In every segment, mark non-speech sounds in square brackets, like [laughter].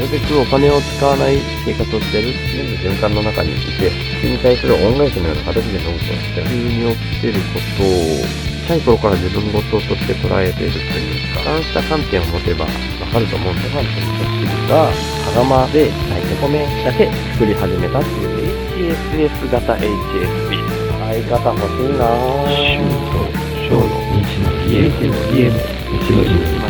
るべくお金を使わない生活をしてる全部循環の中にいて、それに対する恩返しのような形でノートをして、急に起きてることを、小さい頃から自分事として捉えているというか、そうした観点を持てばわかると思うんで、ファンという人が、羽釜で炊いて米だけ作り始めたっていう HSS 型 HSP。相方欲しいなぁ。小の日の家っていうの家の日の日今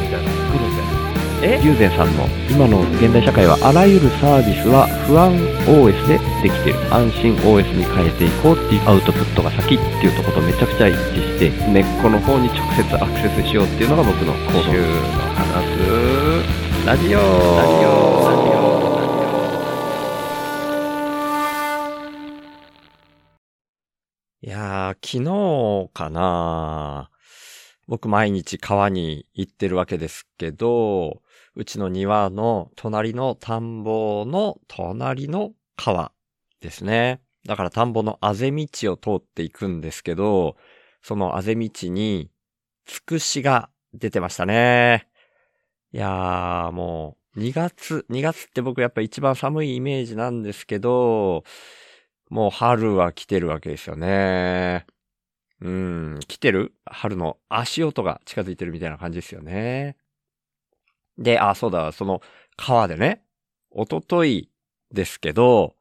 友禅さんの今の現代社会はあらゆるサービスは不安 OS でできてる。安心 OS に変えていこうっていうアウトプットが先っていうところとめちゃくちゃ一致して根っこの方に直接アクセスしようっていうのが僕の行動。週の話。すラジオ。ラジオ。ラジオ。いやー、昨日かな僕毎日川に行ってるわけですけど、うちの庭の隣の田んぼの隣の川ですね。だから田んぼのあぜ道を通っていくんですけど、そのあぜ道につくしが出てましたね。いやー、もう2月、2月って僕やっぱ一番寒いイメージなんですけど、もう春は来てるわけですよね。うん、来てる？春の足音が近づいてるみたいな感じですよね。で、あ、そうだ、その川でね、おとといですけど、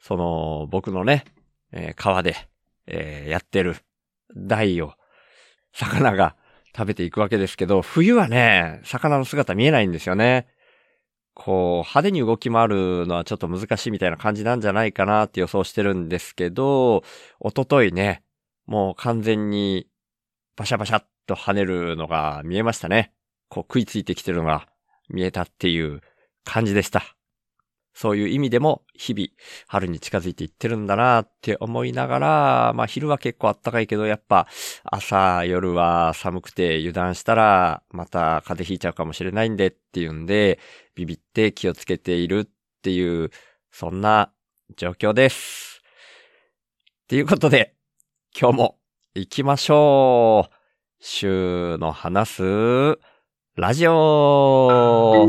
その僕のね、えー川で、えーやってる台を魚が食べていくわけですけど、冬はね、魚の姿見えないんですよね。こう、派手に動き回るのはちょっと難しいみたいな感じなんじゃないかなって予想してるんですけど、おとといね、もう完全にバシャバシャっと跳ねるのが見えましたね。こう食いついてきてるのが見えたっていう感じでした。そういう意味でも日々春に近づいていってるんだなって思いながら、まあ昼は結構あったかいけどやっぱ朝夜は寒くて油断したらまた風邪ひいちゃうかもしれないんでっていうんでビビって気をつけているっていうそんな状況です。っていうことで今日も行きましょう。週の話すラジオ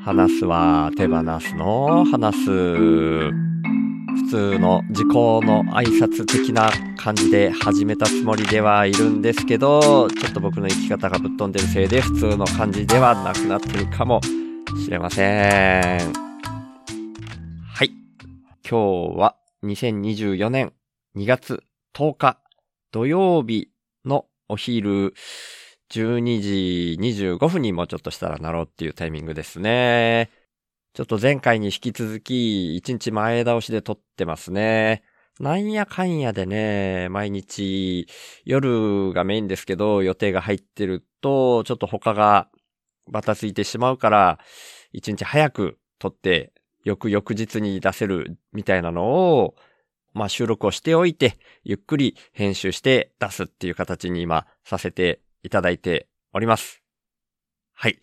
話すは手放すの話す。普通の時効の挨拶的な感じで始めたつもりではいるんですけど、ちょっと僕の生き方がぶっ飛んでるせいで普通の感じではなくなってるかもしれません。はい。今日は2024年2月10日土曜日のお昼12時25分にもうちょっとしたらなろうっていうタイミングですね。ちょっと前回に引き続き1日前倒しで撮ってますね。なんやかんやでね、毎日夜がメインですけど予定が入ってるとちょっと他がバタついてしまうから1日早く撮って翌々日に出せるみたいなのをまあ収録をしておいてゆっくり編集して出すっていう形に今させていただいております。はい。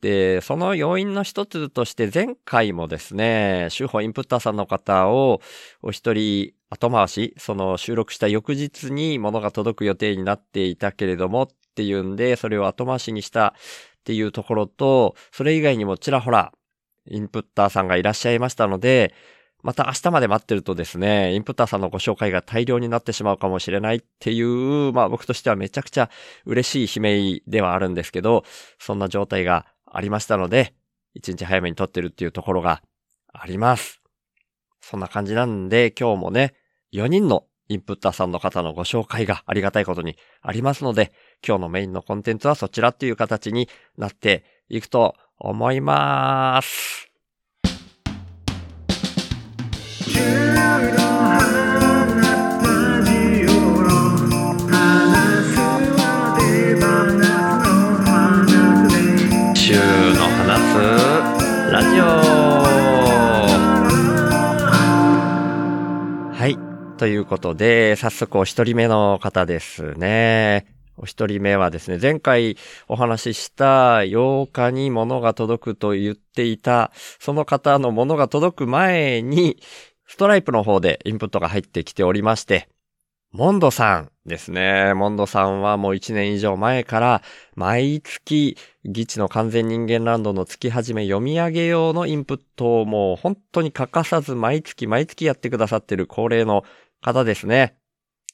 で、その要因の一つとして前回もですね、週報インプッターさんの方をお一人後回し、その収録した翌日に物が届く予定になっていたけれどもっていうんで、それを後回しにしたっていうところと、それ以外にもちらほらインプッターさんがいらっしゃいましたので、また明日まで待ってるとですね、インプッターさんのご紹介が大量になってしまうかもしれないっていう、まあ僕としてはめちゃくちゃ嬉しい悲鳴ではあるんですけど、そんな状態がありましたので、一日早めに撮ってるっていうところがあります。そんな感じなんで、今日もね、4人のインプッターさんの方のご紹介がありがたいことにありますので、今日のメインのコンテンツはそちらっていう形になっていくと思います。週の話すラジオはい。ということで、早速お一人目の方ですね。お一人目はですね、前回お話しした8日に物が届くと言っていた、その方の物が届く前に、ストライプの方でインプットが入ってきておりまして、モンドさんですね。モンドさんはもう1年以上前から、毎月、ギチの完全人間ランドの月始め読み上げ用のインプットをもう本当に欠かさず毎月毎月やってくださってる恒例の方ですね。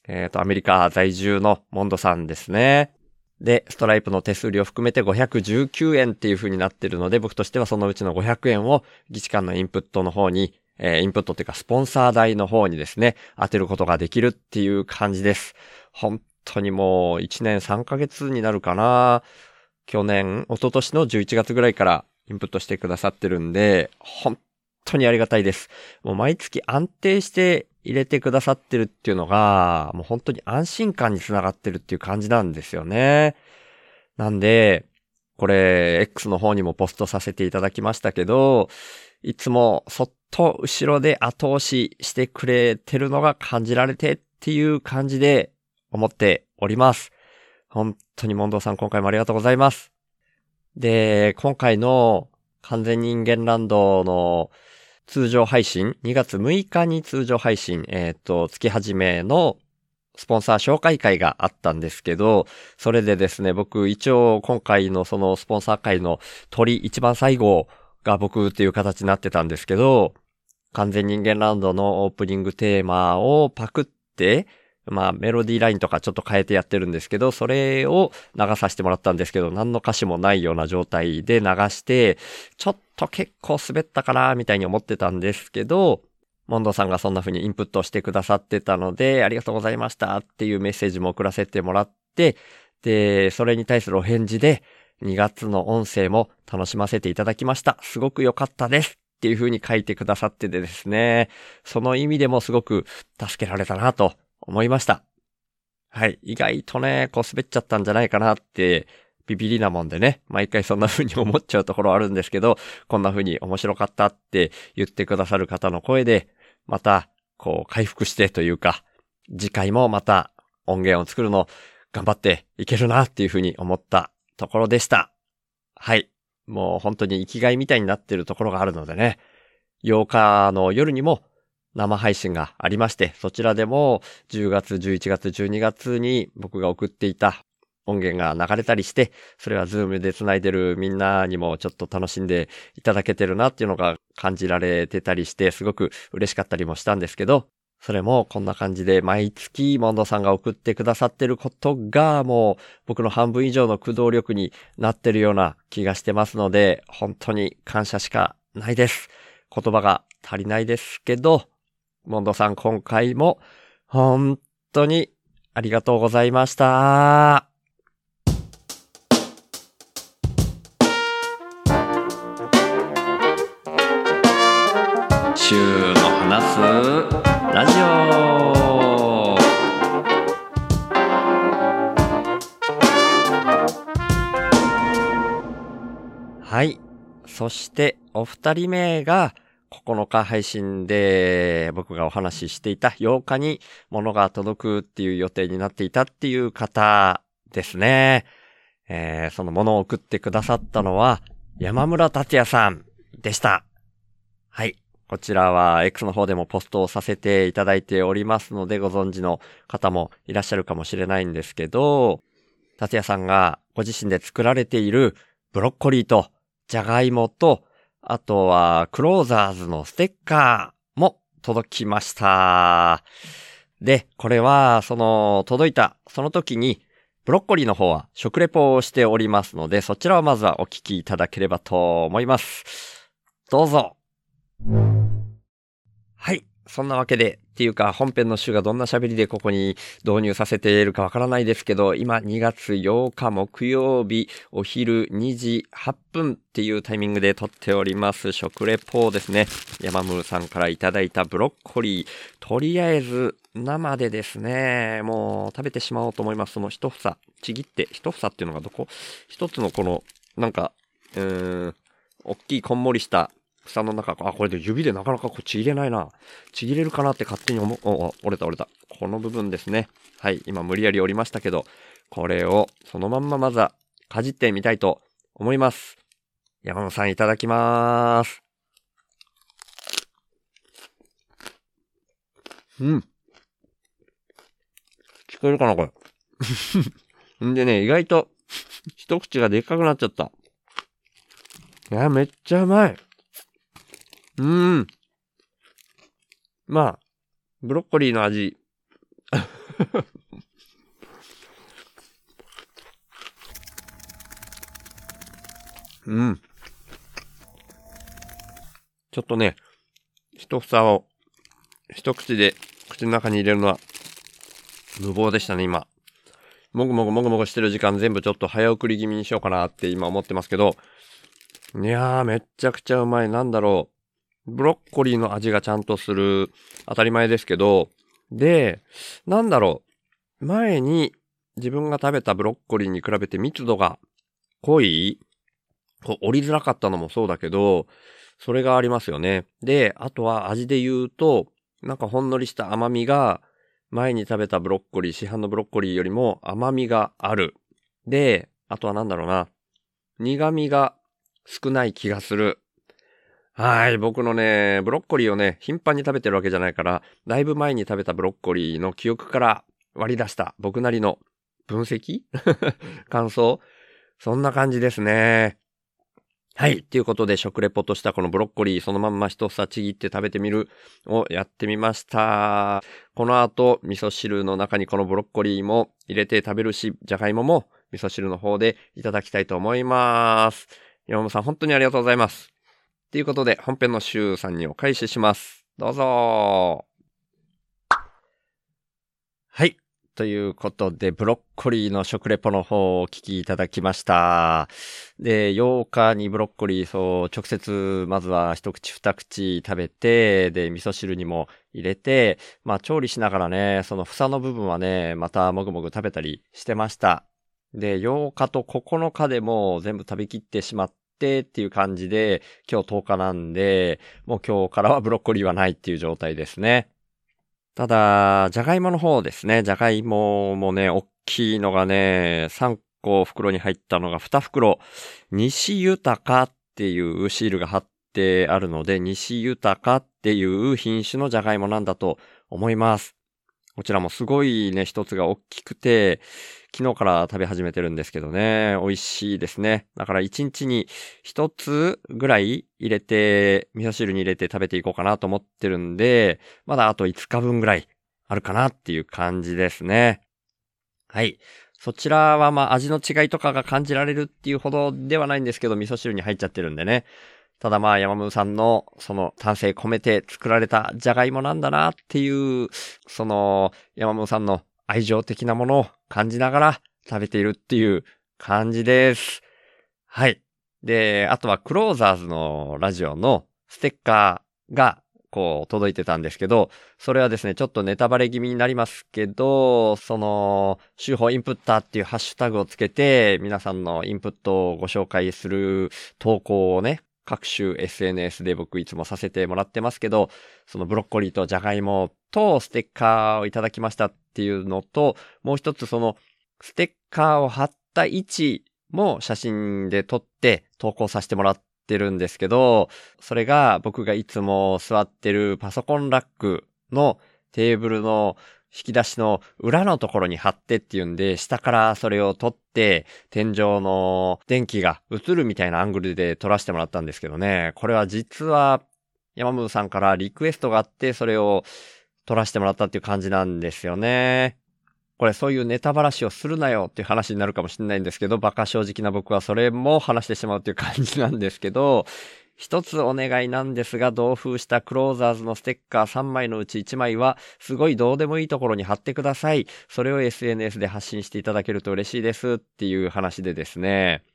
えっ、と、アメリカ在住のモンドさんですね。で、ストライプの手数料含めて519円っていう風になってるので、僕としてはそのうちの500円を、議事館のインプットの方に、えーインプットっていうかスポンサー代の方にですね、当てることができるっていう感じです。本当にもう1年3ヶ月になるかな。去年、一昨年の11月ぐらいからインプットしてくださってるんで、本当にありがたいです。もう毎月安定して入れてくださってるっていうのが、もう本当に安心感につながってるっていう感じなんですよね。なんで、これ、X の方にもポストさせていただきましたけど、いつもそっと後ろで後押ししてくれてるのが感じられてっていう感じで思っております。本当にモンドさん今回もありがとうございます。で、今回の完全人間ランドの通常配信、2月6日に通常配信、えっ、と、月始めのスポンサー紹介会があったんですけど、それでですね、僕一応今回のそのスポンサー会の鳥一番最後が僕っていう形になってたんですけど、完全人間ランドのオープニングテーマをパクって、まあメロディーラインとかちょっと変えてやってるんですけど、それを流させてもらったんですけど、何の歌詞もないような状態で流して、ちょっと結構滑ったかなみたいに思ってたんですけど、モンドさんがそんな風にインプットしてくださってたので、ありがとうございましたっていうメッセージも送らせてもらって、で、それに対するお返事で、2月の音声も楽しませていただきました。すごく良かったです。っていう風に書いてくださっててですね、その意味でもすごく助けられたなと思いました。はい。意外とね、こう滑っちゃったんじゃないかなって、ビビりなもんでね、毎回そんな風に思っちゃうところあるんですけど、こんな風に面白かったって言ってくださる方の声で、また、こう回復してというか、次回もまた音源を作るの頑張っていけるなっていう風に思ったところでした。はい。もう本当に生きがいみたいになってるところがあるのでね、8日の夜にも生配信がありまして、そちらでも10月、11月、12月に僕が送っていた音源が流れたりして、それはズームで繋いでるみんなにもちょっと楽しんでいただけてるなっていうのが感じられてたりして、すごく嬉しかったりもしたんですけど、それもこんな感じで毎月モンドさんが送ってくださってることがもう僕の半分以上の駆動力になってるような気がしてますので、本当に感謝しかないです。言葉が足りないですけど、モンドさん今回も本当にありがとうございました。週の話すそして、お二人目が、9日配信で僕がお話ししていた8日に物が届くっていう予定になっていたっていう方ですね。えー、その物を送ってくださったのは山村達也さんでした。はい。こちらは X の方でもポストをさせていただいておりますのでご存知の方もいらっしゃるかもしれないんですけど、達也さんがご自身で作られているブロッコリーとじゃがいもとあとは、クローザーズのステッカーも届きました。で、これは、その、届いた、その時に、ブロッコリーの方は食レポをしておりますので、そちらをまずはお聞きいただければと思います。どうぞ。そんなわけで、っていうか本編の週がどんな喋りでここに導入させているかわからないですけど、今2月8日木曜日お昼2時8分っていうタイミングで撮っております食レポですね。山ムーさんからいただいたブロッコリー。とりあえず生でですね、もう食べてしまおうと思います。その一房、ちぎって、一房っていうのがどこ？一つのこの、なんか、うーん、大きいこんもりした房の中、あ、これで指でなかなかこうちぎれないな。ちぎれるかなって勝手に思、お、お折れた折れた。この部分ですね。はい、今無理やり折りましたけど、これをそのまんままずはかじってみたいと思います。山野さんいただきまーす。うん。聞こえるかなこれ。[laughs] んでね、意外と一口がでっかくなっちゃった。いや、めっちゃうまい。うん。まあ、ブロッコリーの味。[laughs] うん。ちょっとね、一房を一口で口の中に入れるのは無謀でしたね、今。もぐもぐもぐもぐしてる時間全部ちょっと早送り気味にしようかなって今思ってますけど、いやー、めっちゃくちゃうまい。なんだろう。ブロッコリーの味がちゃんとする。当たり前ですけど。で、なんだろう。前に自分が食べたブロッコリーに比べて密度が濃いこう折りづらかったのもそうだけど、それがありますよね。で、あとは味で言うと、なんかほんのりした甘みが、前に食べたブロッコリー、市販のブロッコリーよりも甘みがある。で、あとはなんだろうな。苦味が少ない気がする。はい、僕のね、ブロッコリーをね、頻繁に食べてるわけじゃないから、だいぶ前に食べたブロッコリーの記憶から割り出した僕なりの分析？[laughs] 感想？そんな感じですね。はい。ということで、食レポとしたこのブロッコリー、そのまんま一房ちぎって食べてみるをやってみました。この後、味噌汁の中にこのブロッコリーも入れて食べるし、じゃがいもも味噌汁の方でいただきたいと思います。山本さん、本当にありがとうございます。ということで、本編の週3にお返しします。どうぞはい。ということで、ブロッコリーの食レポの方をお聞きいただきました。で、8日にブロッコリー、そう、直接、まずは一口二口食べて、で、味噌汁にも入れて、まあ、調理しながらね、その房の部分はね、またもぐもぐ食べたりしてました。で、8日と9日でも全部食べきってしまってっていう感じで、今日10日なんで、もう今日からはブロッコリーはないっていう状態ですね。ただ、じゃがいもの方ですね。じゃがいももね、大きいのがね、3個袋に入ったのが2袋。西豊っていうシールが貼ってあるので、西豊っていう品種のじゃがいもなんだと思います。こちらもすごいね、一つが大きくて、昨日から食べ始めてるんですけどね、美味しいですね。だから1日に1つぐらい入れて、味噌汁に入れて食べていこうかなと思ってるんで、まだあと5日分ぐらいあるかなっていう感じですね。はい。そちらはまあ味の違いとかが感じられるっていうほどではないんですけど、味噌汁に入っちゃってるんでね。ただまあ山ムさんのその丹精込めて作られたじゃがいもなんだなっていう、その山ムさんの愛情的なものを感じながら食べているっていう感じです。はい。で、あとはクローザーズのラジオのステッカーがこう届いてたんですけど、それはですね、ちょっとネタバレ気味になりますけど、その、手法インプッターっていうハッシュタグをつけて、皆さんのインプットをご紹介する投稿をね、各種 SNS で僕いつもさせてもらってますけど、そのブロッコリーとジャガイモとステッカーをいただきましたっていうのと、もう一つそのステッカーを貼った位置も写真で撮って投稿させてもらってるんですけど、それが僕がいつも座ってるパソコンラックのテーブルの引き出しの裏のところに貼ってっていうんで、下からそれを撮って、天井の電気が映るみたいなアングルで撮らせてもらったんですけどね。これは実は山本さんからリクエストがあって、それを撮らせてもらったっていう感じなんですよね。これそういうネタばらしをするなよっていう話になるかもしれないんですけど、馬鹿正直な僕はそれも話してしまうっていう感じなんですけど、一つお願いなんですが、同封したクローザーズのステッカー3枚のうち1枚は、すごいどうでもいいところに貼ってください。それを SNS で発信していただけると嬉しいですっていう話でですね。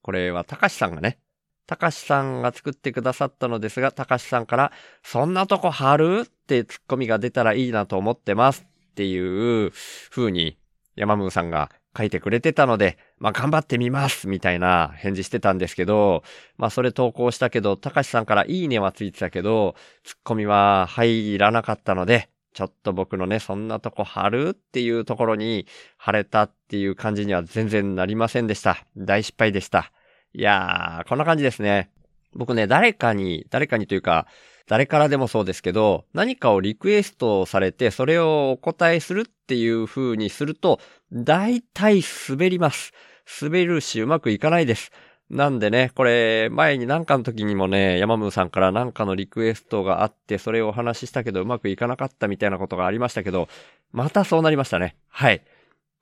これは、たかしさんがね、たかしさんが作ってくださったのですが、たかしさんから、そんなとこ貼る？ってツッコミが出たらいいなと思ってますっていう風に、山ムーさんが書いてくれてたので、まあ頑張ってみますみたいな返事してたんですけど、まあそれ投稿したけど、たかしさんからいいねはついてたけど、ツッコミは入らなかったので、ちょっと僕のね、そんなとこ貼るっていうところに貼れたっていう感じには全然なりませんでした。大失敗でした。いやー、こんな感じですね。僕ね、誰かに、誰かにというか、誰からでもそうですけど、何かをリクエストされて、それをお答えするっていう風にすると、大体滑ります。滑るし、うまくいかないです。なんでね、これ、前に何かの時にもね、山ムさんから何かのリクエストがあって、それをお話ししたけど、うまくいかなかったみたいなことがありましたけど、またそうなりましたね。はい。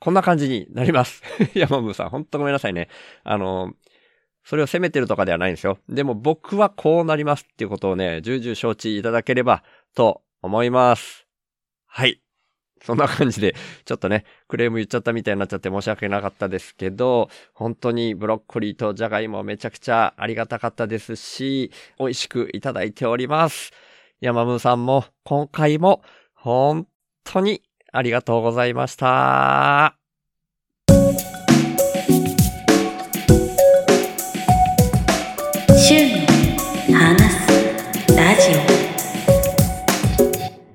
こんな感じになります。[laughs] 山ムさん、ほんとごめんなさいね。あの、それを責めてるとかではないんですよ。でも僕はこうなりますっていうことをね、重々承知いただければと思います。はい。[laughs] そんな感じで、ちょっとね、クレーム言っちゃったみたいになっちゃって申し訳なかったですけど、本当にブロッコリーとジャガイモめちゃくちゃありがたかったですし、美味しくいただいております。山ムーさんも今回も本当にありがとうございました。週の話すラジ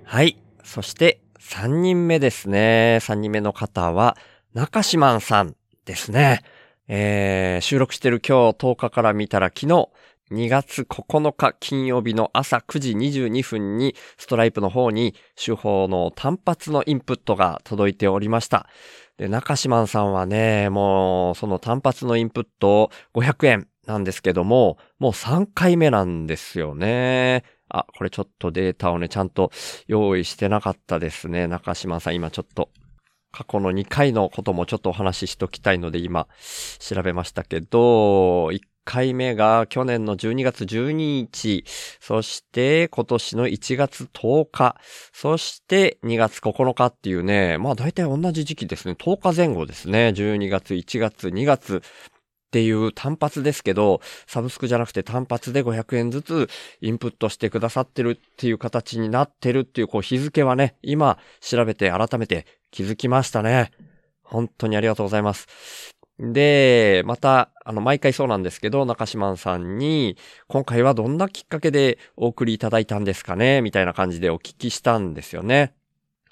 はい。そして、3人目ですね。3人目の方は、中島さんですね。えー、収録してる今日10日から見たら昨日、2月9日金曜日の朝9時22分にストライプの方に手法の単発のインプットが届いておりました。で、中島さんはね、もうその単発のインプット500円なんですけども、もう3回目なんですよね。あ、これちょっとデータをね、ちゃんと用意してなかったですね。中島さん、今ちょっと、過去の2回のこともちょっとお話ししときたいので、今、調べましたけど、1回目が去年の12月12日、そして今年の1月10日、そして2月9日っていうね、まあ大体同じ時期ですね。10日前後ですね。12月、1月、2月、っていう単発ですけど、サブスクじゃなくて単発で500円ずつインプットしてくださってるっていう形になってるっていうこう日付はね、今調べて改めて気づきましたね。本当にありがとうございます。で、また、あの、毎回そうなんですけど、中島さんに、今回はどんなきっかけでお送りいただいたんですかねみたいな感じでお聞きしたんですよね。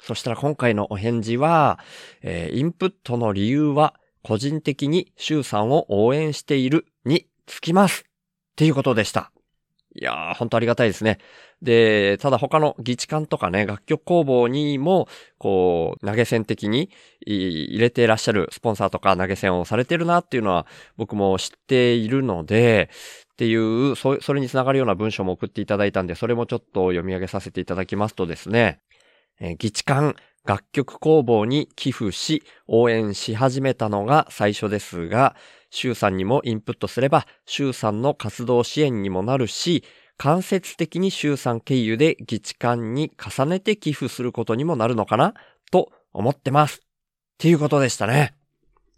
そしたら今回のお返事は、えーインプットの理由は、個人的に周さんを応援しているにつきます。っていうことでした。いやー、本当ありがたいですね。で、ただ他の議地館とかね、楽曲工房にも、こう、投げ銭的に入れていらっしゃるスポンサーとか投げ銭をされてるなっていうのは僕も知っているので、っていう、それにつながるような文章も送っていただいたんで、それもちょっと読み上げさせていただきますとですね、えー、議地館楽曲工房に寄付し、応援し始めたのが最初ですが、周さんにもインプットすれば、周さんの活動支援にもなるし、間接的に周さん経由で議地館に重ねて寄付することにもなるのかな？と思ってます。っていうことでしたね。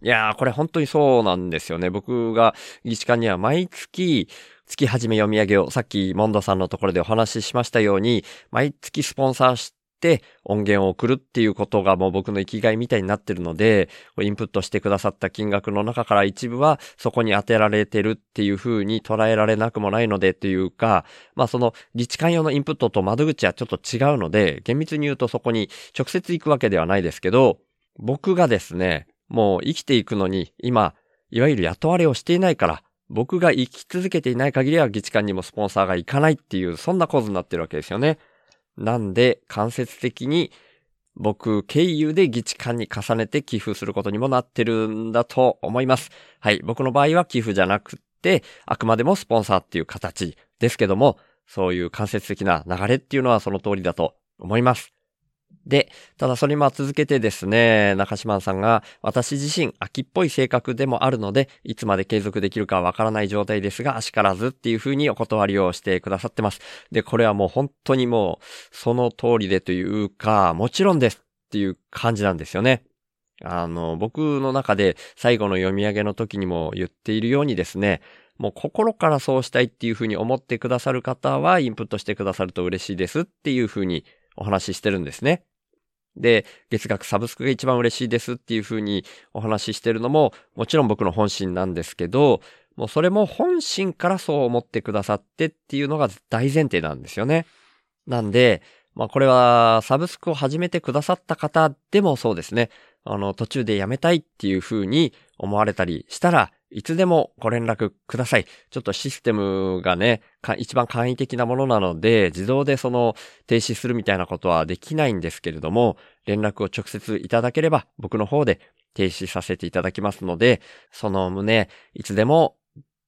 いやー、これ本当にそうなんですよね。僕が議地館には毎月、月始め読み上げを、さっきモンドさんのところでお話ししましたように、毎月スポンサーして音源を送るっていうことがもう僕の生きがいみたいになってるので、インプットしてくださった金額の中から一部はそこに当てられてるっていう風に捉えられなくもないのでっていうか、まあその自治官用のインプットと窓口はちょっと違うので、厳密に言うとそこに直接行くわけではないですけど、僕がですね、もう生きていくのに今、いわゆる雇われをしていないから、僕が生き続けていない限りは議地官にもスポンサーが行かないっていう、そんな構図になってるわけですよね。なんで、間接的に僕経由で議地官に重ねて寄付することにもなってるんだと思います。はい。僕の場合は寄付じゃなくて、あくまでもスポンサーっていう形ですけども、そういう間接的な流れっていうのはその通りだと思います。で、ただそれにまあ続けてですね、中島さんが、私自身秋っぽい性格でもあるので、いつまで継続できるかわからない状態ですが、足からずっていう風にお断りをしてくださってます。で、これはもう本当にもう、その通りでというか、もちろんですっていう感じなんですよね。あの、僕の中で最後の読み上げの時にも言っているようにですね、もう心からそうしたいっていうふうに思ってくださる方はインプットしてくださると嬉しいですっていうふうにお話ししてるんですね。で、月額サブスクが一番嬉しいですっていうふうにお話ししてるのも、もちろん僕の本心なんですけど、もうそれも本心からそう思ってくださってっていうのが大前提なんですよね。なんで、まあこれはサブスクを始めてくださった方でもそうですね。あの途中でやめたいっていうふうに思われたりしたら、いつでもご連絡ください。ちょっとシステムがね、一番簡易的なものなので、自動でその停止するみたいなことはできないんですけれども、連絡を直接いただければ僕の方で停止させていただきますので、その旨、いつでも、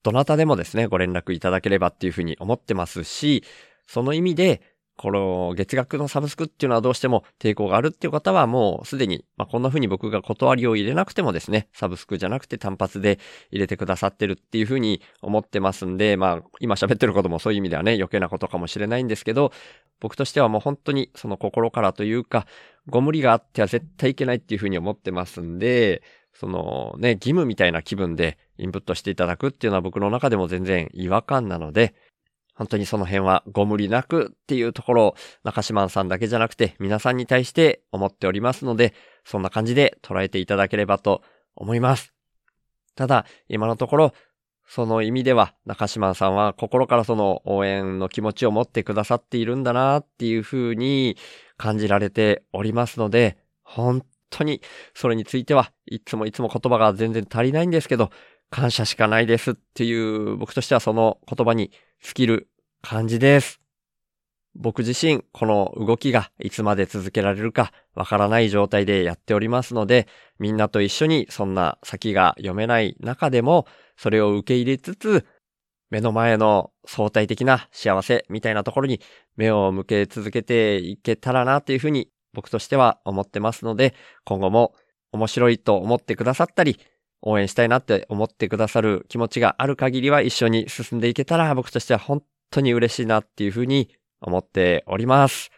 どなたでもですね、ご連絡いただければっていうふうに思ってますし、その意味で、この月額のサブスクっていうのはどうしても抵抗があるっていう方はもうすでに、まあ、こんな風に僕が断りを入れなくてもですね、サブスクじゃなくて単発で入れてくださってるっていう風に思ってますんで、まあ今喋ってることもそういう意味ではね、余計なことかもしれないんですけど、僕としてはもう本当にその心からというか、ご無理があっては絶対いけないっていう風に思ってますんで、そのね、義務みたいな気分でインプットしていただくっていうのは僕の中でも全然違和感なので、本当にその辺はご無理なくっていうところを中島さんだけじゃなくて皆さんに対して思っておりますので、そんな感じで捉えていただければと思います。ただ、今のところ、その意味では中島さんは心からその応援の気持ちを持ってくださっているんだなっていうふうに感じられておりますので、本当にそれについてはいつもいつも言葉が全然足りないんですけど、感謝しかないですっていう僕としてはその言葉に尽きる感じです。僕自身、この動きがいつまで続けられるかわからない状態でやっておりますので、みんなと一緒にそんな先が読めない中でも、それを受け入れつつ、目の前の相対的な幸せみたいなところに目を向け続けていけたらなというふうに僕としては思ってますので、今後も面白いと思ってくださったり、応援したいなって思ってくださる気持ちがある限りは一緒に進んでいけたら僕としては本当に嬉しいなっていうふうに思っております。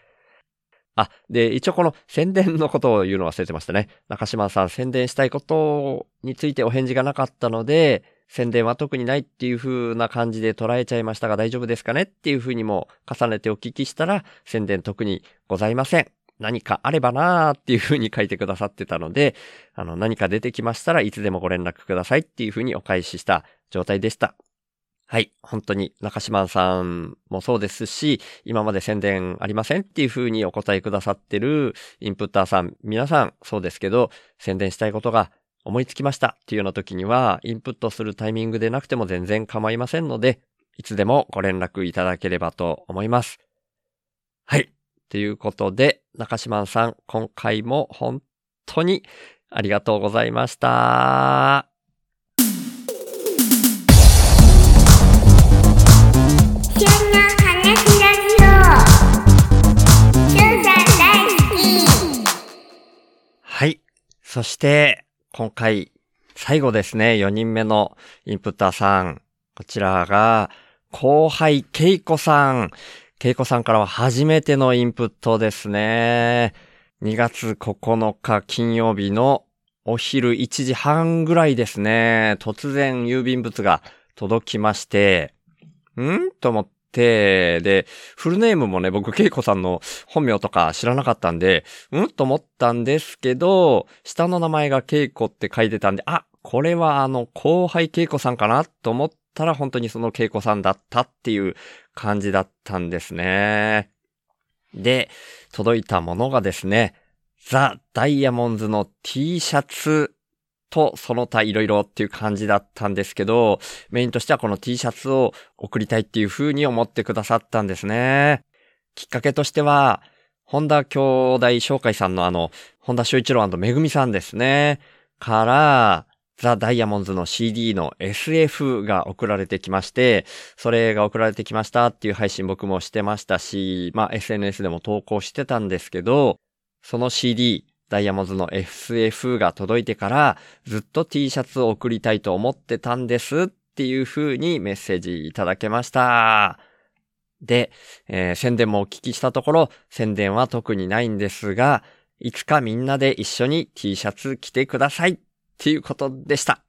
あ、で、一応この宣伝のことを言うの忘れてましたね。中島さん宣伝したいことについてお返事がなかったので、宣伝は特にないっていう風な感じで捉えちゃいましたが大丈夫ですかねっていう風にも重ねてお聞きしたら、宣伝特にございません。何かあればなーっていう風に書いてくださってたので、あの、何か出てきましたらいつでもご連絡くださいっていう風にお返しした状態でした。はい。本当に中島さんもそうですし、今まで宣伝ありませんっていう風にお答えくださってるインプッターさん、皆さんそうですけど、宣伝したいことが思いつきましたっていうような時には、インプットするタイミングでなくても全然構いませんので、いつでもご連絡いただければと思います。はい。ということで、中島さん、今回も本当にありがとうございました。はい。そして、今回、最後ですね、4人目のインプッターさん。こちらが、後輩ケイコさん。ケイコさんからは初めてのインプットですね。2月9日金曜日のお昼1時半ぐらいですね。突然郵便物が届きまして、ん？と思って、で、フルネームもね、僕、ケイコさんの本名とか知らなかったんで、ん？と思ったんですけど、下の名前がケイコって書いてたんで、あ、これはあの、後輩ケイコさんかな？と思ってたら、本当にそのケイコさんだったっていう感じだったんですね。で、届いたものがですね、ザ・ダイヤモンズの T シャツとその他いろいろっていう感じだったんですけど、メインとしてはこの T シャツを送りたいっていう風に思ってくださったんですね。きっかけとしては、本田兄弟紹介さんのあの、本田修一郎めぐみさんですね。から、ザ・ダイヤモンズの CD の SF が送られてきまして、それが送られてきましたっていう配信僕もしてましたし、まあ SNS でも投稿してたんですけど、その CD、ダイヤモンドの FF が届いてから、ずっと T シャツを送りたいと思ってたんですっていう風にメッセージいただけました。で、えー宣伝もお聞きしたところ、宣伝は特にないんですが、いつかみんなで一緒に T シャツ着てくださいっていうことでした。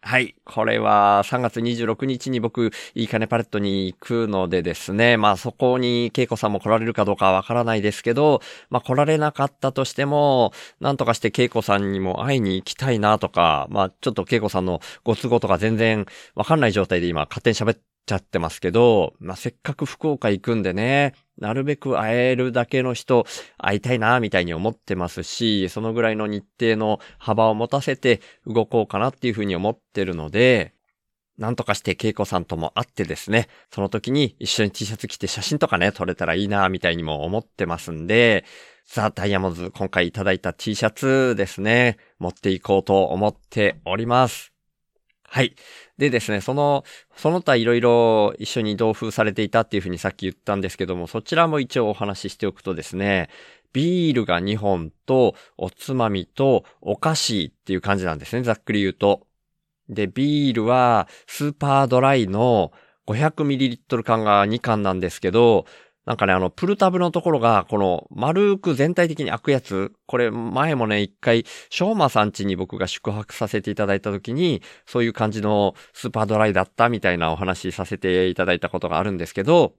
はい。これは3月26日に僕、いいかねパレットに行くのでですね。まあそこに恵子さんも来られるかどうかはわからないですけど、まあ来られなかったとしても、なんとかして恵子さんにも会いに行きたいなとか、まあちょっと恵子さんのご都合とか全然わかんない状態で今勝手に喋っちゃってますけど、まあせっかく福岡行くんでね、なるべく会えるだけの人会いたいなみたいに思ってますし、そのぐらいの日程の幅を持たせて動こうかなっていうふうに思ってるので、なんとかして恵子さんとも会ってですね、その時に一緒に T シャツ着て写真とかね、撮れたらいいなみたいにも思ってますんで、ザ・ダイヤモンズ今回いただいた T シャツですね、持っていこうと思っております。はい。でですね、その、その他いろいろ一緒に同封されていたっていうふうにさっき言ったんですけども、そちらも一応お話ししておくとですね、ビールが2本と、おつまみと、お菓子っていう感じなんですね、ざっくり言うと。で、ビールは、スーパードライの 500ml 缶が2缶なんですけど、なんかね、あの、プルタブのところが、この、丸く全体的に開くやつ、これ、前もね、一回、ショーマさん家に僕が宿泊させていただいた時に、そういう感じのスーパードライだったみたいなお話しさせていただいたことがあるんですけど、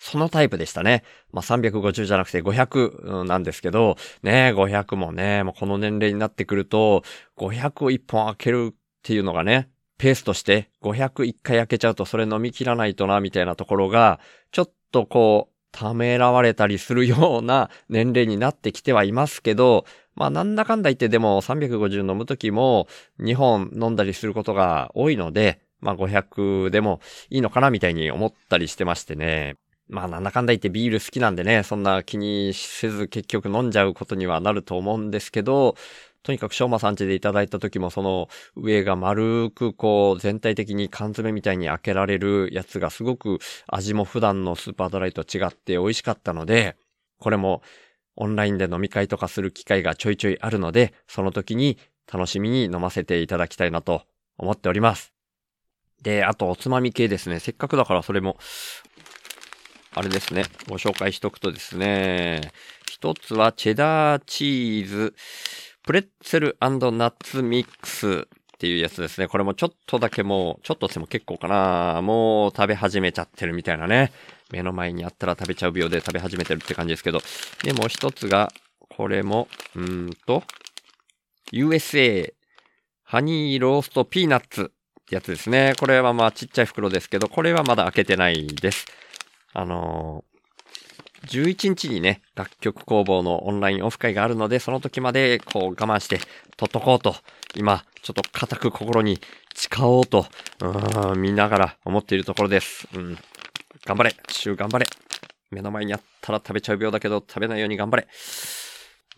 そのタイプでしたね。まあ、350じゃなくて500なんですけど、ね、500もね、もうこの年齢になってくると、500を1本開けるっていうのがね、ペースとして500一回開けちゃうとそれ飲み切らないとな、みたいなところが、ちょっとこう、ためらわれたりするような年齢になってきてはいますけど、まあなんだかんだ言ってでも350飲むときも2本飲んだりすることが多いので、まあ500でもいいのかなみたいに思ったりしてましてね。まあなんだかんだ言ってビール好きなんでね、そんな気にせず結局飲んじゃうことにはなると思うんですけど、とにかくしょうまさん家でいただいた時もその上が丸くこう全体的に缶詰みたいに開けられるやつがすごく味も普段のスーパードライと違って美味しかったので、これもオンラインで飲み会とかする機会がちょいちょいあるので、その時に楽しみに飲ませていただきたいなと思っております。で、あとおつまみ系ですね。せっかくだからそれも、あれですね。ご紹介しとくとですね。一つはチェダーチーズ、プレッツェルナッツミックスっていうやつですね。これもちょっとだけもう、ちょっとでも結構かな。もう食べ始めちゃってるみたいなね。目の前にあったら食べちゃう病で食べ始めてるって感じですけど。で、もう一つが、これも、うーんと、USA ハニーローストピーナッツってやつですね。これはまあちっちゃい袋ですけど、これはまだ開けてないです。あのー11日にね、楽曲工房のオンラインオフ会があるので、その時までこう我慢して取っとこうと、今、ちょっと固く心に誓おうと、うーん、見ながら思っているところです。うん。頑張れ週頑張れ目の前にあったら食べちゃう病だけど、食べないように頑張れ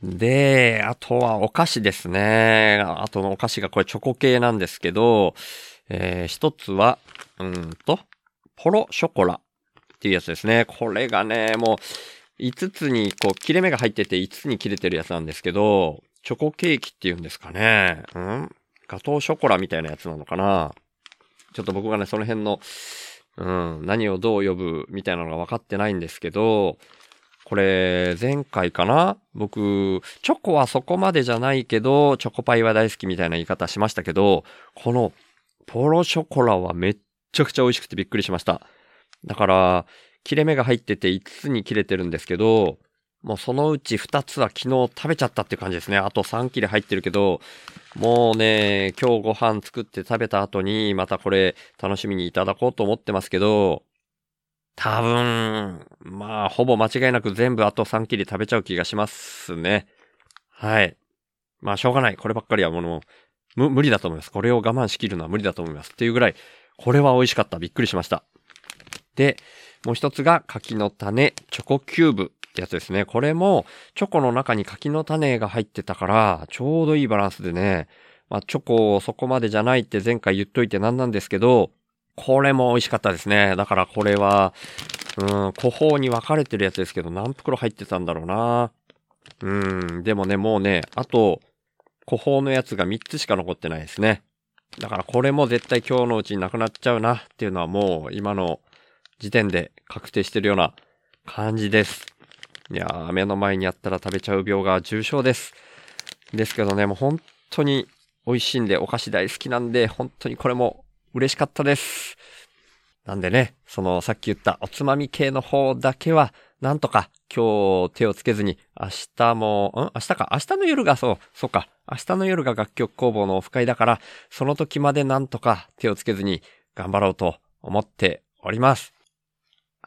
で、あとはお菓子ですね。あとのお菓子がこれチョコ系なんですけど、えー、一つは、うんと、ポロショコラっていうやつですね。これがね、もう、5つにこう切れ目が入ってて5つに切れてるやつなんですけど、チョコケーキっていうんですかね。うん？ガトーショコラみたいなやつなのかな？ちょっと僕がね、その辺の、うん、何をどう呼ぶみたいなのが分かってないんですけど、これ、前回かな？僕、チョコはそこまでじゃないけど、チョコパイは大好きみたいな言い方しましたけど、この、ポロショコラはめっちゃくちゃ美味しくてびっくりしました。だから、切れ目が入ってて5つに切れてるんですけど、もうそのうち2つは昨日食べちゃったって感じですね。あと3切れ入ってるけど、もうね、今日ご飯作って食べた後に、またこれ楽しみにいただこうと思ってますけど、多分、まあ、ほぼ間違いなく全部あと3切れ食べちゃう気がしますね。はい。まあ、しょうがない。こればっかりはもう、む、無理だと思います。これを我慢しきるのは無理だと思います。っていうぐらい、これは美味しかった。びっくりしました。で、もう一つが柿の種チョコキューブってやつですね。これもチョコの中に柿の種が入ってたから、ちょうどいいバランスでね、まあチョコをそこまでじゃないって前回言っといてなんなんですけど、これも美味しかったですね。だからこれは、うん、個包に分かれてるやつですけど、何袋入ってたんだろうな。うん、でもね、もうね、あと、古宝のやつが3つしか残ってないですね。だからこれも絶対今日のうちになくなっちゃうなっていうのはもう今の時点で確定してるような感じです。いやー、目の前にあったら食べちゃう病が重症です。ですけどね、もう本当に美味しいんで、お菓子大好きなんで、本当にこれも嬉しかったです。なんでね、そのさっき言ったおつまみ系の方だけは、なんとか今日手をつけずに、明日も、ん？明日か？明日の夜がそう、そうか。明日の夜が楽曲工房のオフ会だから、その時までなんとか手をつけずに頑張ろうと思っております。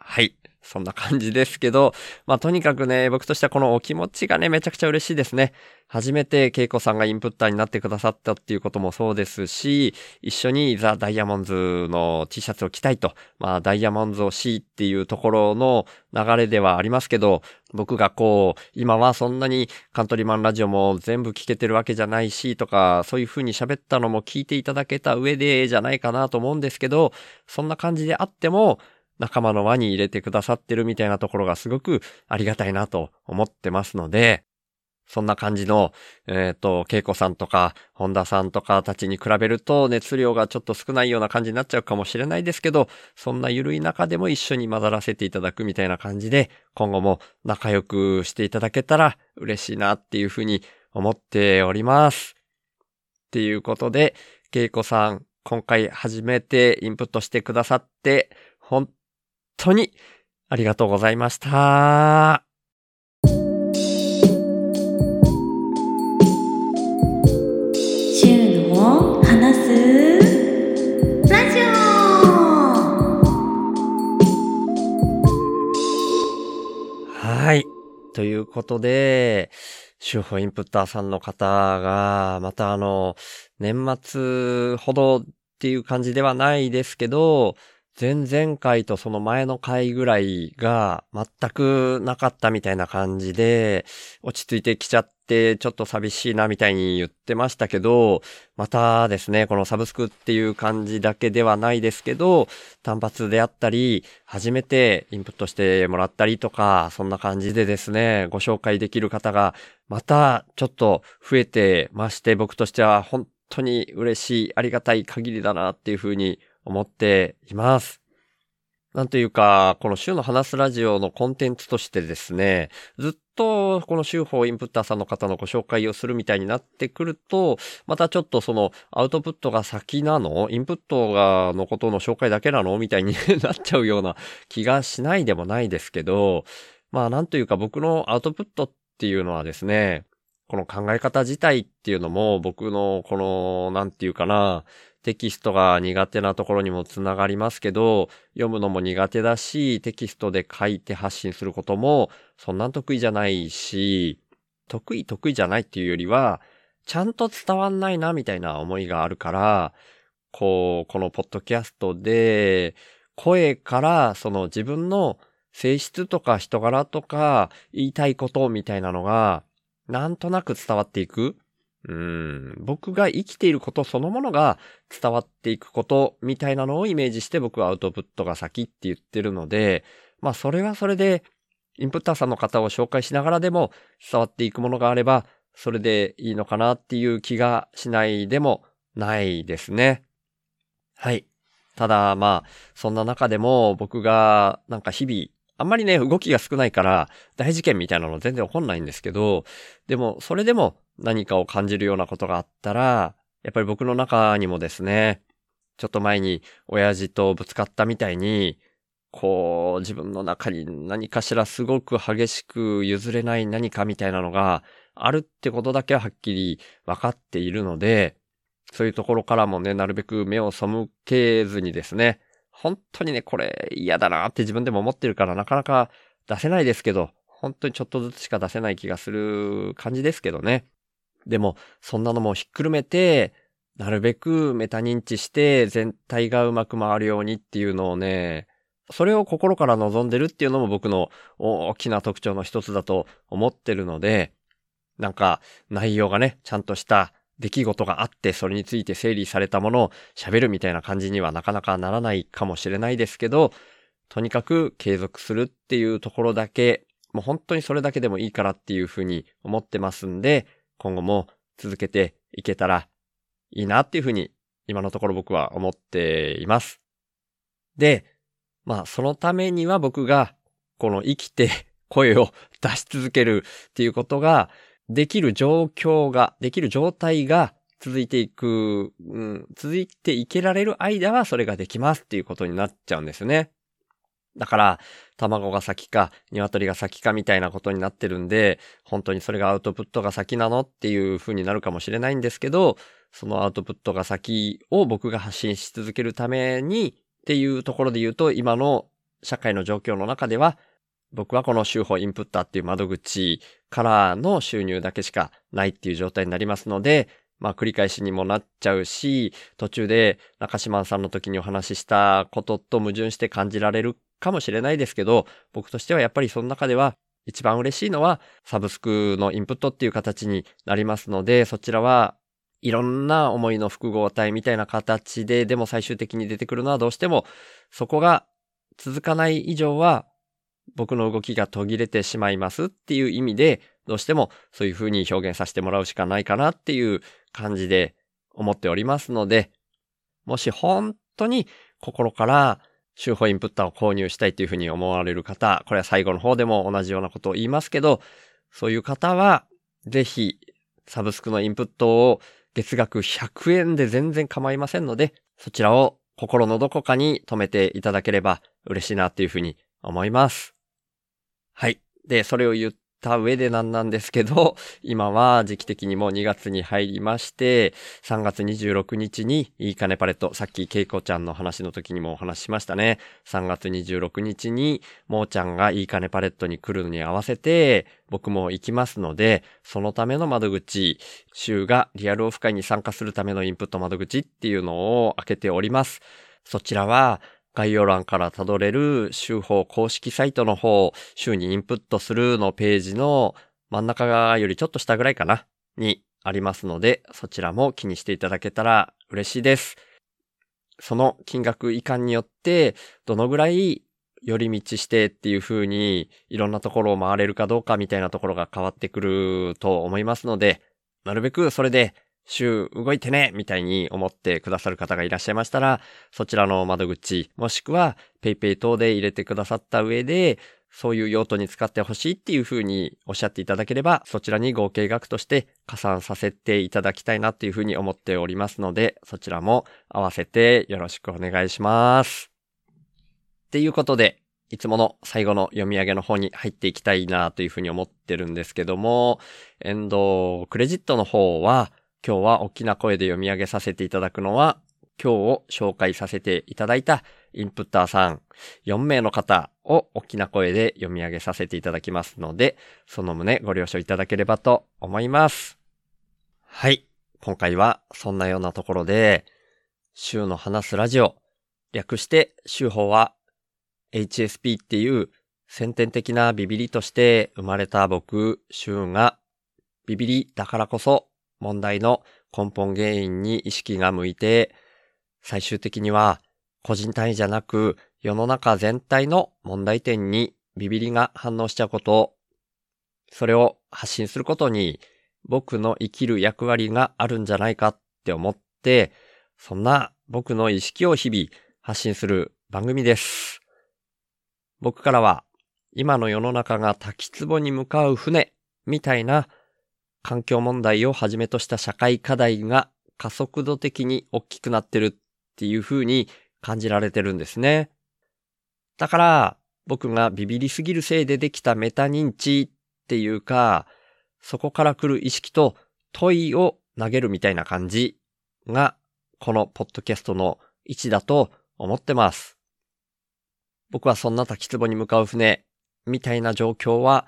はい。そんな感じですけど、まあとにかくね、僕としてはこのお気持ちがね、めちゃくちゃ嬉しいですね。初めて恵子さんがインプッターになってくださったっていうこともそうですし、一緒にザ・ダイヤモンズの T シャツを着たいと、まあダイヤモンズをしっていうところの流れではありますけど、僕がこう、今はそんなにカントリーマンラジオも全部聞けてるわけじゃないしとか、そういう風に喋ったのも聞いていただけた上でじゃないかなと思うんですけど、そんな感じであっても、仲間の輪に入れてくださってるみたいなところがすごくありがたいなと思ってますので、そんな感じの、えっ、と、恵子さんとか、本田さんとかたちに比べると熱量がちょっと少ないような感じになっちゃうかもしれないですけど、そんな緩い中でも一緒に混ざらせていただくみたいな感じで、今後も仲良くしていただけたら嬉しいなっていうふうに思っております。っていうことで、恵子さん、今回初めてインプットしてくださって、本当にありがとうございました。シューの話すラジオはい。ということで、週報インプッターさんの方が、またあの、年末ほどっていう感じではないですけど、前々回とその前の回ぐらいが全くなかったみたいな感じで、落ち着いてきちゃってちょっと寂しいなみたいに言ってましたけど、またですね、このサブスクっていう感じだけではないですけど、単発であったり、初めてインプットしてもらったりとか、そんな感じでですね、ご紹介できる方が、またちょっと増えてまして、僕としては本当に嬉しい、ありがたい限りだなっていうふうに思っています。なんというか、この週の話すラジオのコンテンツとしてですね、ずっとこの週報インプッターさんの方のご紹介をするみたいになってくると、またちょっとそのアウトプットが先なの？インプットがのことの？紹介だけなの？みたいに [laughs] なっちゃうような気がしないでもないですけど、まあなんというか僕のアウトプットっていうのはですね、この考え方自体っていうのも僕のこの、なんていうかな、テキストが苦手なところにもつながりますけど、読むのも苦手だし、テキストで書いて発信することもそんな得意じゃないし、得意得意じゃないっていうよりは、ちゃんと伝わんないなみたいな思いがあるから、こう、このポッドキャストで、声からその自分の性質とか人柄とか言いたいことみたいなのが、なんとなく伝わっていく。うん、僕が生きていることそのものが伝わっていくことみたいなのをイメージして僕はアウトプットが先って言ってるので、まあそれはそれでインプッターさんの方を紹介しながらでも伝わっていくものがあれば、それでいいのかなっていう気がしないでもないですね。はい。ただまあ、そんな中でも僕がなんか日々、あんまりね、動きが少ないから大事件みたいなの全然起こんないんですけど、でもそれでも何かを感じるようなことがあったら、やっぱり僕の中にもですね、ちょっと前に親父とぶつかったみたいに、こう自分の中に何かしらすごく激しく譲れない何かみたいなのがあるってことだけははっきり分かっているので、そういうところからもね、なるべく目を背けずにですね、本当にね、これ嫌だなって自分でも思ってるからなかなか出せないですけど、本当にちょっとずつしか出せない気がする感じですけどね。でも、そんなのもひっくるめて、なるべくメタ認知して全体がうまく回るようにっていうのをね、それを心から望んでるっていうのも僕の大きな特徴の一つだと思ってるので、なんか内容がね、ちゃんとした出来事があって、それについて整理されたものを喋るみたいな感じにはなかなかならないかもしれないですけど、とにかく継続するっていうところだけもう本当にそれだけでもいいからっていうふうに思ってますんで、今後も続けていけたらいいなっていうふうに今のところ僕は思っています。で、まあそのためには僕がこの生きて声を出し続けるっていうことができる状況が、できる状態が続いていく、うん、続いていけられる間はそれができますっていうことになっちゃうんですね。だから、卵が先か、鶏が先かみたいなことになってるんで、本当にそれがアウトプットが先なのっていう風になるかもしれないんですけど、そのアウトプットが先を僕が発信し続けるためにっていうところで言うと、今の社会の状況の中では、僕はこの週報インプッターっていう窓口からの収入だけしかないっていう状態になりますので、まあ繰り返しにもなっちゃうし、途中で中島さんの時にお話ししたことと矛盾して感じられるかもしれないですけど、僕としてはやっぱりその中では一番嬉しいのはサブスクのインプットっていう形になりますので、そちらはいろんな思いの複合体みたいな形で、でも最終的に出てくるのはどうしても、そこが続かない以上は、僕の動きが途切れてしまいますっていう意味で、どうしてもそういう風に表現させてもらうしかないかなっていう感じで思っておりますので、もし本当に心から週報インプッターを購入したいというふうに思われる方、これは最後の方でも同じようなことを言いますけど、そういう方は、ぜひ、サブスクのインプットを月額100円で全然構いませんので、そちらを心のどこかに留めていただければ嬉しいなというふうに思います。はい。で、それを言っった上でなんなんですけど、[laughs] 今は時期的にもう2月に入りまして、3月26日にいいかねパレット、さっきケイコちゃんの話の時にもお話ししましたね。3月26日に、もーちゃんがいいかねパレットに来るのに合わせて、僕も行きますので、そのための窓口、週がリアルオフ会に参加するためのインプット窓口っていうのを開けております。そちらは、概要欄からたどれる週報公式サイトの方、週にインプットするのページの真ん中側よりちょっと下ぐらいかなにありますので、そちらも気にしていただけたら嬉しいです。その金額以下によって、どのぐらい寄り道してっていう風に、いろんなところを回れるかどうかみたいなところが変わってくると思いますので、なるべくそれで週動いてねみたいに思ってくださる方がいらっしゃいましたら、そちらの窓口、もしくは PayPay 等で入れてくださった上で、そういう用途に使ってほしいっていうふうにおっしゃっていただければ、そちらに合計額として加算させていただきたいなっていうふうに思っておりますので、そちらも合わせてよろしくお願いします。っていうことで、いつもの最後の読み上げの方に入っていきたいなというふうに思ってるんですけども、エンドクレジットの方は、今日は大きな声で読み上げさせていただくのは、今日を紹介させていただいたインプッターさん4名の方を大きな声で読み上げさせていただきますので、その旨ご了承いただければと思います。はい。今回はそんなようなところで、週の話すラジオ、略して週報は HSP っていう先天的なビビリとして生まれた僕、週がビビリだからこそ問題の根本原因に意識が向いて、最終的には個人単位じゃなく世の中全体の問題点にビビりが反応しちゃうこと、それを発信することに僕の生きる役割があるんじゃないかって思って、そんな僕の意識を日々発信する番組です。僕からは今の世の中が滝壺に向かう船みたいな環境問題をはじめとした社会課題が加速度的に大きくなってるっていう風に感じられてるんですね。だから、僕がビビりすぎるせいでできたメタ認知っていうか、そこから来る意識と問いを投げるみたいな感じが、このポッドキャストの位置だと思ってます。僕はそんな滝壺に向かう船みたいな状況は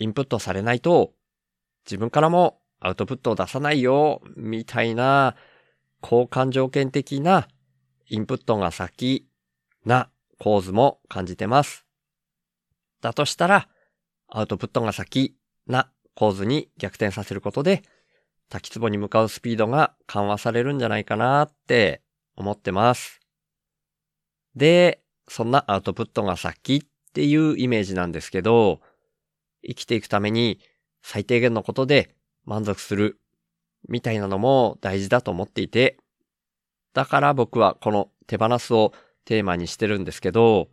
インプットされないと、自分からもアウトプットを出さないよ、みたいな、交換条件的なインプットが先な構図も感じてます。だとしたら、アウトプットが先な構図に逆転させることで、滝壺に向かうスピードが緩和されるんじゃないかなって思ってます。で、そんなアウトプットが先っていうイメージなんですけど、生きていくために最低限のことで満足するみたいなのも大事だと思っていて、だから僕はこの手放すをテーマにしてるんですけど、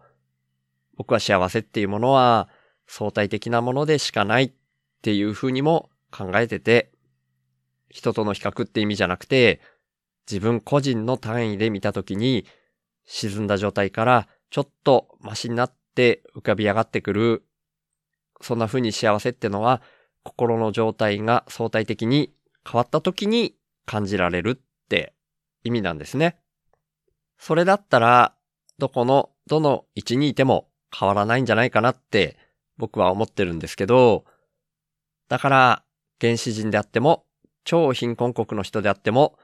僕は幸せっていうものは相対的なものでしかないっていうふうにも考えてて、人との比較って意味じゃなくて、自分個人の単位で見たときに、沈んだ状態からちょっとマシになって浮かび上がってくる、そんな風に幸せってのは、心の状態が相対的に変わった時に感じられるって意味なんですね。それだったら、どこの、どの位置にいても変わらないんじゃないかなって僕は思ってるんですけど、だから、原始人であっても、超貧困国の人であっても、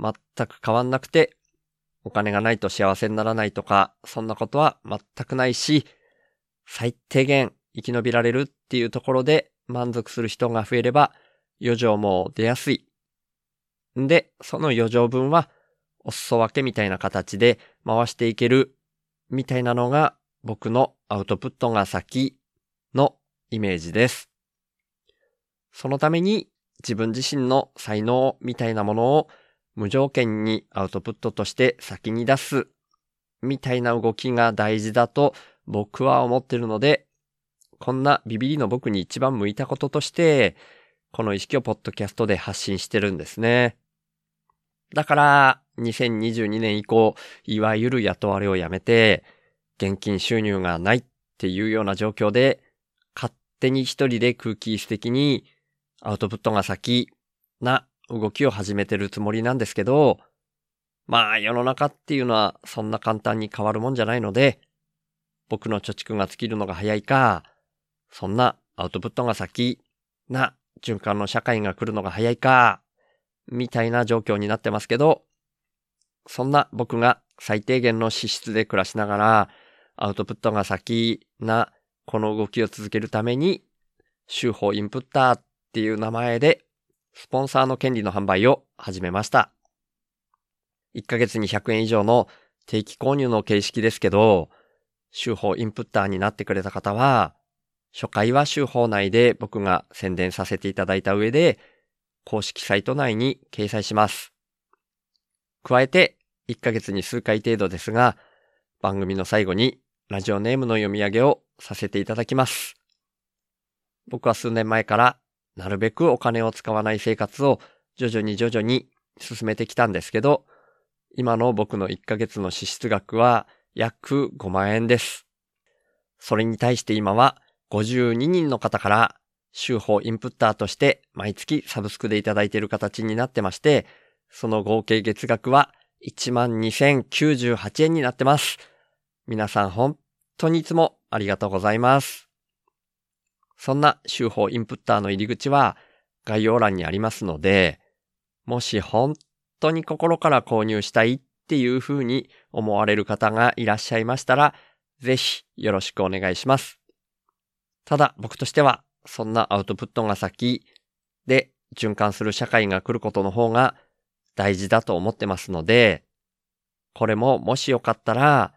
全く変わんなくて、お金がないと幸せにならないとか、そんなことは全くないし、最低限生き延びられるっていうところで満足する人が増えれば、余剰も出やすい。んで、その余剰分は、お裾分けみたいな形で回していける、みたいなのが僕のアウトプットが先のイメージです。そのために自分自身の才能みたいなものを無条件にアウトプットとして先に出すみたいな動きが大事だと僕は思ってるので、こんなビビリの僕に一番向いたこととして、この意識をポッドキャストで発信してるんですね。だから、2022年以降、いわゆる雇われをやめて、現金収入がないっていうような状況で、勝手に一人で空気質的にアウトプットが先な動きを始めてるつもりなんですけど、まあ世の中っていうのはそんな簡単に変わるもんじゃないので、僕の貯蓄が尽きるのが早いか、そんなアウトプットが先な循環の社会が来るのが早いか、みたいな状況になってますけど、そんな僕が最低限の資質で暮らしながら、アウトプットが先なこの動きを続けるために、週報インプッターっていう名前で、スポンサーの権利の販売を始めました。1ヶ月に100円以上の定期購入の形式ですけど、週報インプッターになってくれた方は、初回は週報内で僕が宣伝させていただいた上で、公式サイト内に掲載します。加えて、1ヶ月に数回程度ですが、番組の最後にラジオネームの読み上げをさせていただきます。僕は数年前からなるべくお金を使わない生活を徐々に徐々に進めてきたんですけど、今の僕の1ヶ月の支出額は約5万円です。それに対して今は52人の方から週報インプッターとして毎月サブスクでいただいている形になってまして、その合計月額は12,098円になってます。皆さん本当にいつもありがとうございます。そんな週報インプッターの入り口は概要欄にありますので、もし本当に心から購入したいっていう風に思われる方がいらっしゃいましたら、ぜひよろしくお願いします。ただ僕としては、そんなアウトプットが先で循環する社会が来ることの方が大事だと思ってますので、これももしよかったら、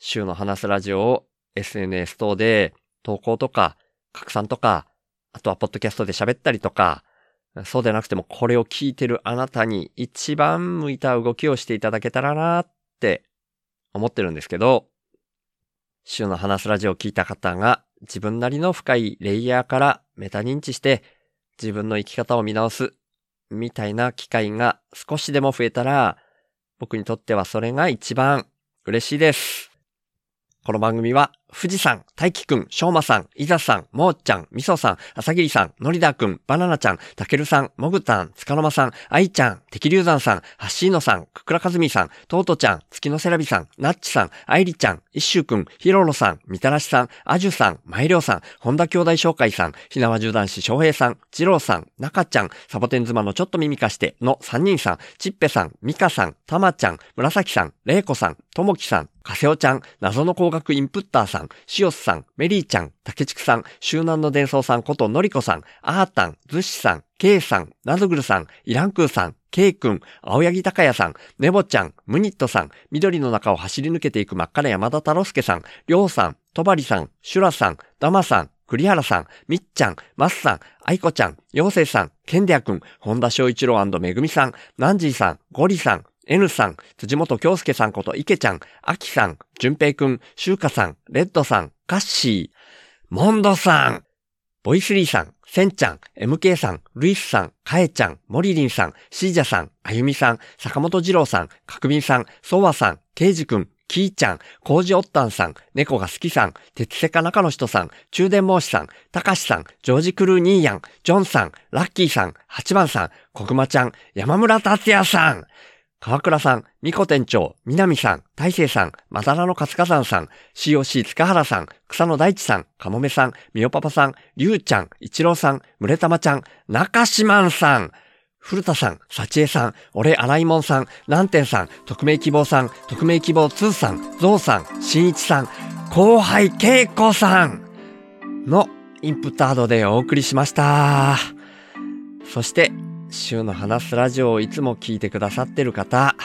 週の話すラジオを SNS 等で投稿とか拡散とか、あとはポッドキャストで喋ったりとか、そうでなくてもこれを聞いてるあなたに一番向いた動きをしていただけたらなって思ってるんですけど、週の話すラジオを聞いた方が自分なりの深いレイヤーからメタ認知して自分の生き方を見直すみたいな機会が少しでも増えたら僕にとってはそれが一番嬉しいです。この番組は富士山、大輝くん、しょうまさん、いざさん、もーちゃん、みそさん、あさぎりさん、のりだくん、バナナちゃん、たけるさん、もぐたん、つかの間さん、あいちゃん、てきりゅうざんさん、はっしーのさん、くくらかずみさん、とうとちゃん、月のせらびさん、なっちさん、あいりちゃん、いっしゅうくん、ひろろさん、みたらしさん、あじゅさん、まいりょうさん、本田兄弟紹介さん、ひなわじゅう男子翔平さん、ちろうさん、なかちゃん、サボテン妻のちょっと耳かしての3人さん、ちっぺさん、みかさん、たまちゃん、むらさきさん、れいこさん、ともきさん、かせおちゃん、謎の工学インプッターさん、しおすさん、メリーちゃん、たけちくさん、周南の伝送さんことのりこさん、あーたん、ずしさん、けいさん、なずぐるさん、イランクーさん、ケイくん、青柳高也さん、ねぼちゃん、ムニットさん、緑の中を走り抜けていく真っ赤な山田太郎介さん、りょうさん、とばりさん、シュラさん、ダマさん、栗原さん、みっちゃん、マスさん、あいこちゃん、ようせいさん、ケンデアくん、本田翔一郎めぐみさん、ナンジーさん、ゴリさん、N さん、辻本京介さんこと池ちゃん、あきさん、淳平くん、しゅうかさん、レッドさん、カッシー、モンドさん、ボイスリーさん、センちゃん、MK さん、ルイスさん、カエちゃん、モリリンさん、シージャさん、あゆみさん、坂本二郎さん、かくみんさん、ソワさん、ケイジくん、キーちゃん、コージオッタンさん、猫が好きさん、鉄セカ中の人さん、中電申しさん、たかしさん、ジョージクルーニーヤン、ジョンさん、ラッキーさん、八番さん、コグマちゃん、山村達也さん、川倉さん、ミコ店長、南さん、大勢さん、まだらの活火山さん、COC 塚原さん、草野大地さん、かもめさん、みよパパさん、りゅうちゃん、一郎さん、むれたまちゃん、中島さん、古田さん、幸恵さん、俺荒井門さん、南天さん、匿名希望さん、匿名希望2さん、ゾウさん、新一さん、後輩恵子さんのインプットアドでお送りしました。そして、週の話すラジオをいつも聞いてくださってる方、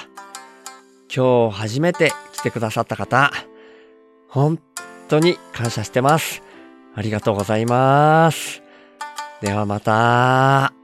今日初めて来てくださった方、本当に感謝してます。ありがとうございます。ではまた。